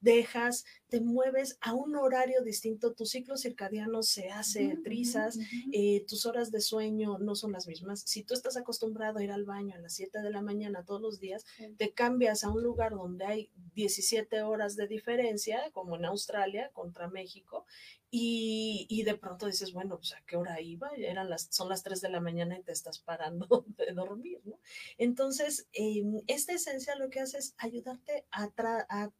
dejas, te mueves a un horario distinto, tu ciclo circadiano se hace trizas, eh, tus horas de sueño no son las mismas. Si tú estás acostumbrado a ir al baño a las 7 de la mañana todos los días, te cambias a un lugar donde hay 17 horas de diferencia, como en Australia contra México, y, de pronto dices, bueno, pues a qué hora iba, Eran las, son las 3 de la mañana y te estás parando de dormir, ¿no? Entonces, em, esta esencia lo que hace es ayudarte a, a,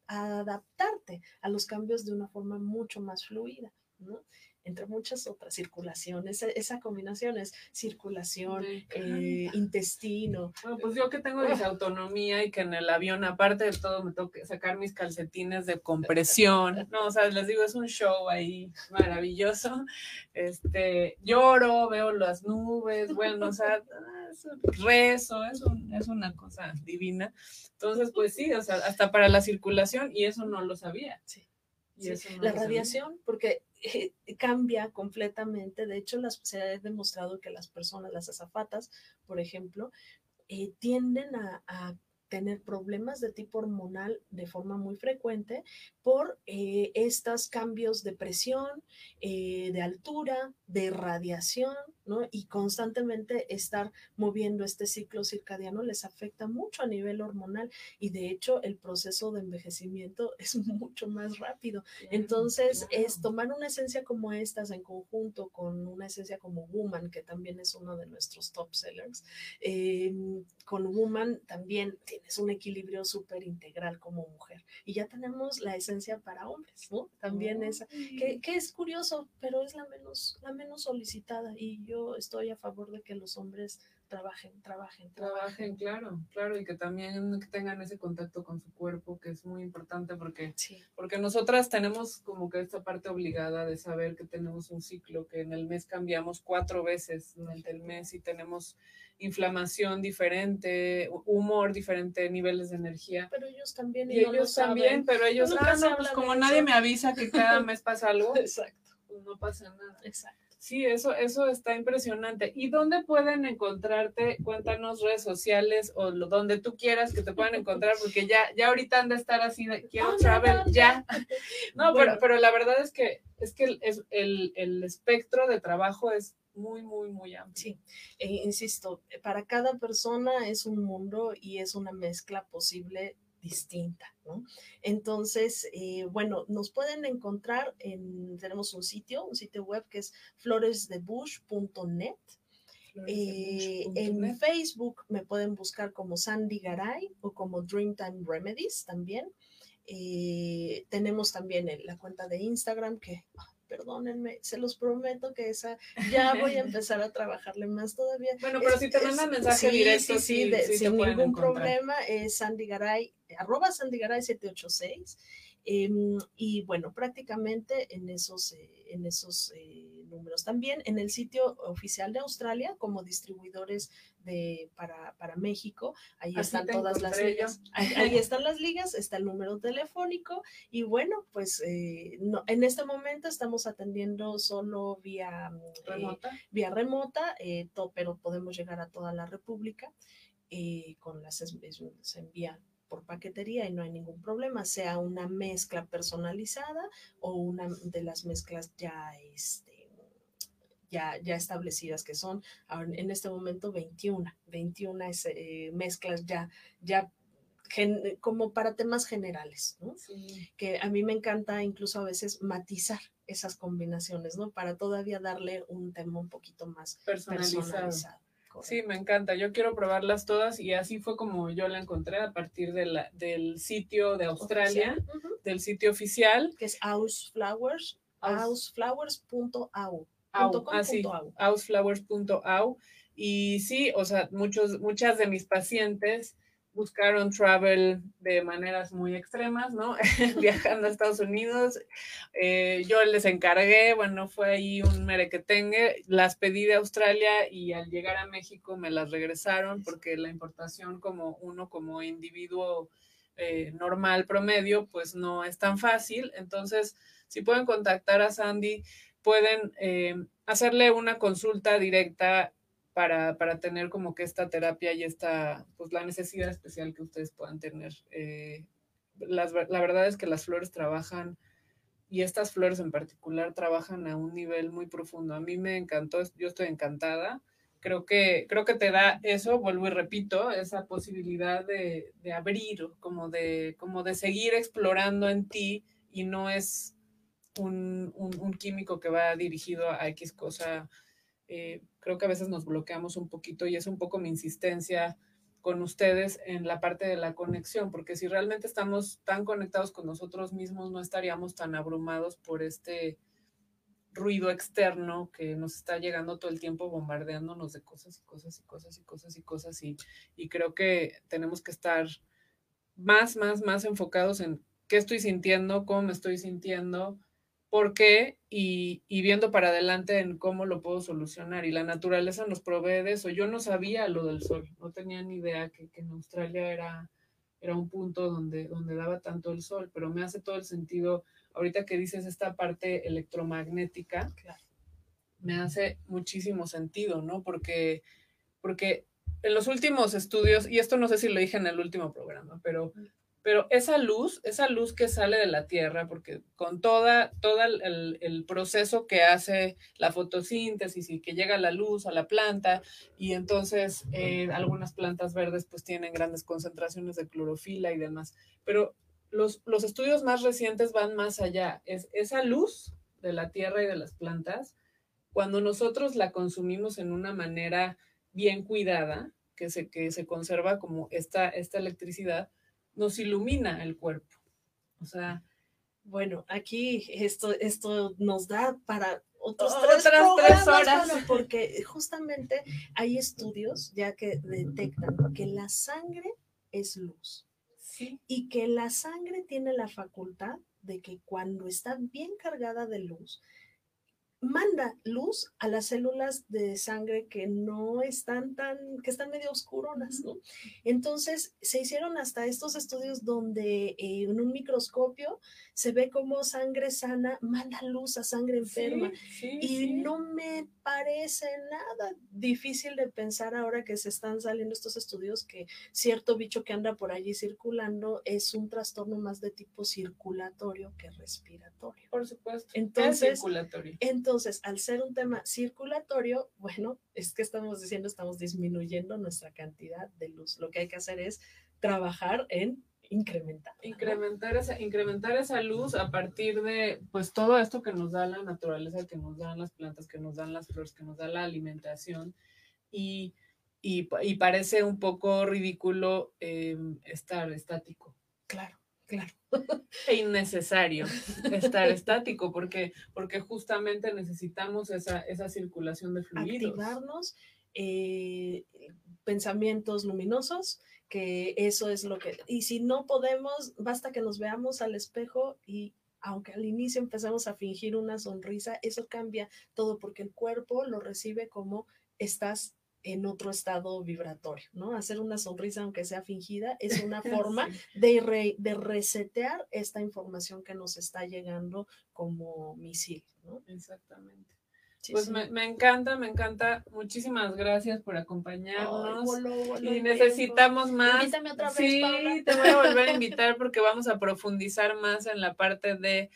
adaptarte a los cambios de una forma mucho más fluida, ¿no? Entre muchas otras, circulaciones, esa, combinación es circulación, eh, intestino. Bueno, pues yo que tengo autonomía y que en el avión, aparte de todo, me que sacar mis calcetines de compresión, no, o sea, les digo, es un show ahí maravilloso, este, lloro, veo las nubes, bueno, o sea, rezo, es, es una cosa divina. Entonces, pues sí, o sea, hasta para la circulación, y eso no lo sabía. Sí. la radiación, porque eh, cambia completamente. De hecho, las, se ha demostrado que las personas, las azafatas, por ejemplo, eh, tienden a, tener problemas de tipo hormonal de forma muy frecuente por eh, estos cambios de presión, de altura, de radiación, y constantemente estar moviendo este ciclo circadiano les afecta mucho a nivel hormonal y de hecho el proceso de envejecimiento es mucho más rápido. Entonces, es tomar una esencia como estas en conjunto con una esencia como Woman, que también es uno de nuestros top sellers, em, con Woman también tienes un equilibrio súper integral como mujer. Y ya tenemos la esencia para hombres, ¿no? También esa, que, que es curioso, pero es la menos, la menos solicitada y yo estoy a favor de que los hombres trabajen, trabajen, trabajen. claro, claro, y que también tengan ese contacto con su cuerpo, que es muy importante porque, porque nosotras tenemos como que esta parte obligada de saber que tenemos un ciclo, que en el mes cambiamos cuatro veces durante el mes y tenemos inflamación diferente, humor diferente, niveles de energía. Pero ellos también. Y, ellos también, pero ellos, no, pues como nadie me avisa que cada mes pasa algo, Exacto. Pues no pasa nada. Exacto. Sí, eso, eso está impresionante. ¿Y dónde pueden encontrarte? Cuéntanos redes sociales o lo, donde tú quieras que te puedan encontrar, porque ya, ya ahorita han de estar así de quiero travel ya. No, pero, pero la verdad es que es que el, el, el espectro de trabajo es muy, muy, muy amplio. Sí, e insisto, para cada persona es un mundo y es una mezcla posible distinta, ¿no? Entonces, eh, bueno, nos pueden encontrar en, tenemos un sitio, un sitio web que es floresdebush.net. Eh, en Facebook me pueden buscar como Sandy Garay o como Dreamtime Remedies también. Eh, tenemos también la cuenta de Instagram que perdónenme, se los prometo que esa ya voy a empezar a trabajarle más todavía. Bueno, pero si te mandan mensaje directo, sí, sí, sin ningún problema, es Sandy Garay, arroba Sandy Garay 786. Em, y bueno, prácticamente en esos, eh, en esos eh, números. También en el sitio oficial de Australia, como distribuidores de, para, para México, ahí están todas las ligas. Ahí, están las ligas, está el número telefónico y bueno, pues eh, no, en este momento estamos atendiendo solo vía remota, vía remota pero podemos llegar a toda la República. con las se envía por paquetería y no hay ningún problema, sea una mezcla personalizada o una de las mezclas ya, este, ya, ya establecidas, que son en este momento 21, 21 eh, mezclas ya, ya como para temas generales, ¿no? Que a mí me encanta incluso a veces matizar esas combinaciones, ¿no? Para todavía darle un tema un poquito más personalizado. Sí, me encanta. Yo quiero probarlas todas y así fue como yo la encontré a partir de la, del sitio de Australia, del sitio oficial. Que es Ausflowers, ausflowers.au. ausflowers.au. Y sí, o sea, muchos, muchas de mis pacientes buscaron travel de maneras muy extremas, ¿no? Viajando a Estados Unidos. Eh, yo les encargué, bueno, fue ahí un merequetengue, las pedí de Australia y al llegar a México me las regresaron porque la importación como uno, como individuo eh, normal, promedio, pues no es tan fácil. Entonces, si pueden contactar a Sandy, pueden eh, hacerle una consulta directa para, para, tener como que esta terapia y esta, pues la necesidad especial que ustedes puedan tener. Eh, las, la verdad es que las flores trabajan, y estas flores en particular trabajan a un nivel muy profundo. A mí me encantó, yo estoy encantada. Creo que, creo que te da eso, vuelvo y repito, esa posibilidad de, de abrir, como de, como de seguir explorando en ti y no es un, un, un químico que va dirigido a X cosa eh, creo que a veces nos bloqueamos un poquito y es un poco mi insistencia con ustedes en la parte de la conexión, porque si realmente estamos tan conectados con nosotros mismos, no estaríamos tan abrumados por este ruido externo que nos está llegando todo el tiempo bombardeándonos de cosas y cosas y cosas y cosas y cosas y, y creo que tenemos que estar más, más, más enfocados en qué estoy sintiendo, cómo me estoy sintiendo, por qué y, viendo para adelante en cómo lo puedo solucionar. Y la naturaleza nos provee de eso. Yo no sabía lo del sol, no tenía ni idea que, en Australia era, era un punto donde, donde daba tanto el sol, pero me hace todo el sentido, ahorita que dices esta parte electromagnética, me hace muchísimo sentido, ¿no? Porque, porque en los últimos estudios, y esto no sé si lo dije en el último programa, pero pero esa luz, esa luz que sale de la Tierra, porque con toda, todo el, proceso que hace la fotosíntesis y que llega la luz a la planta, y entonces eh, algunas plantas verdes pues tienen grandes concentraciones de clorofila y demás, pero los, los estudios más recientes van más allá, es esa luz de la Tierra y de las plantas, cuando nosotros la consumimos en una manera bien cuidada, que se, que se conserva como esta, esta electricidad, nos ilumina el cuerpo. O sea, bueno, aquí esto, esto nos da para otros tres, tres horas. porque justamente hay estudios ya que detectan que la sangre es luz. Y que la sangre tiene la facultad de que cuando está bien cargada de luz, manda luz a las células de sangre que no están tan, que están medio oscuronas, ¿no? Entonces, se hicieron hasta estos estudios donde eh, en un microscopio se ve como sangre sana manda luz a sangre enferma. y no me parece nada difícil de pensar ahora que se están saliendo estos estudios que cierto bicho que anda por allí circulando es un trastorno más de tipo circulatorio que respiratorio. Por supuesto. Entonces, circulatorio. entonces, al ser un tema circulatorio, bueno, es que estamos diciendo, estamos disminuyendo nuestra cantidad de luz. Lo que hay que hacer es trabajar en incrementar. Incrementar esa, incrementar esa luz a partir de pues todo esto que nos da la naturaleza, que nos dan las plantas, que nos dan las flores, que nos da la alimentación. Y, y, parece un poco ridículo em, estar estático. Claro, claro. E innecesario estar estático porque, porque justamente necesitamos esa, esa circulación de fluidos. Activarnos, eh, pensamientos luminosos, que eso es lo que, y si no podemos, basta que nos veamos al espejo y aunque al inicio empezamos a fingir una sonrisa, eso cambia todo porque el cuerpo lo recibe como estás en otro estado vibratorio, ¿no? Hacer una sonrisa, aunque sea fingida, es una forma de, de resetear esta información que nos está llegando como misil, ¿no? Exactamente pues Me, encanta, me encanta. Muchísimas gracias por acompañarnos. y necesitamos más. Invítame otra vez, sí, te voy a volver a invitar porque vamos a profundizar más en la parte de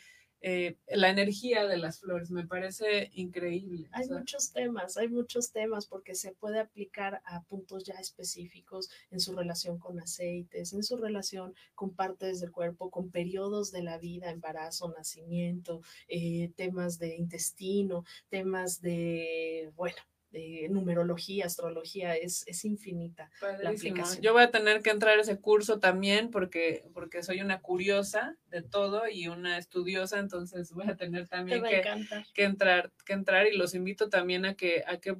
eh, la energía de las flores. Me parece increíble. Hay muchos temas, hay muchos temas porque se puede aplicar a puntos ya específicos en su relación con aceites, en su relación con partes del cuerpo, con periodos de la vida, embarazo, nacimiento, eh, temas de intestino, temas de, bueno, numerología, astrología, es, es infinita la aplicación. Yo voy a tener que entrar a ese curso también porque, porque soy una curiosa de todo y una estudiosa, entonces voy a tener también que, que, entrar, que entrar y los invito también a que, a que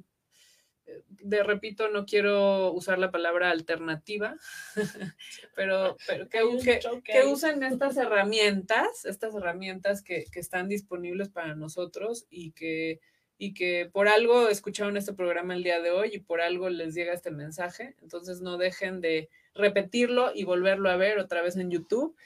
eh, de repito, no quiero usar la palabra alternativa, pero, pero que, que, usen estas herramientas, estas herramientas que, que, están disponibles para nosotros y que y que por algo escucharon este programa el día de hoy y por algo les llega este mensaje. Entonces no dejen de repetirlo y volverlo a ver otra vez en YouTube.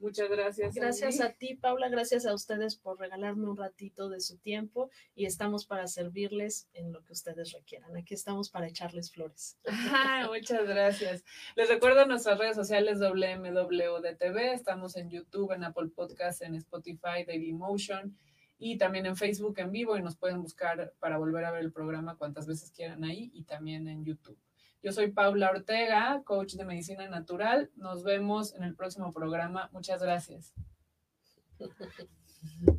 Muchas gracias. Gracias a, ti, Paula. Gracias a ustedes por regalarme un ratito de su tiempo y estamos para servirles en lo que ustedes requieran. Aquí estamos para echarles flores. muchas gracias. Les recuerdo nuestras redes sociales WMWDTV. Estamos en YouTube, en Apple Podcast, en Spotify, Dailymotion y también en Facebook en vivo y nos pueden buscar para volver a ver el programa cuantas veces quieran ahí y también en YouTube. Yo soy Paula Ortega, coach de medicina natural. Nos vemos en el próximo programa. Muchas gracias.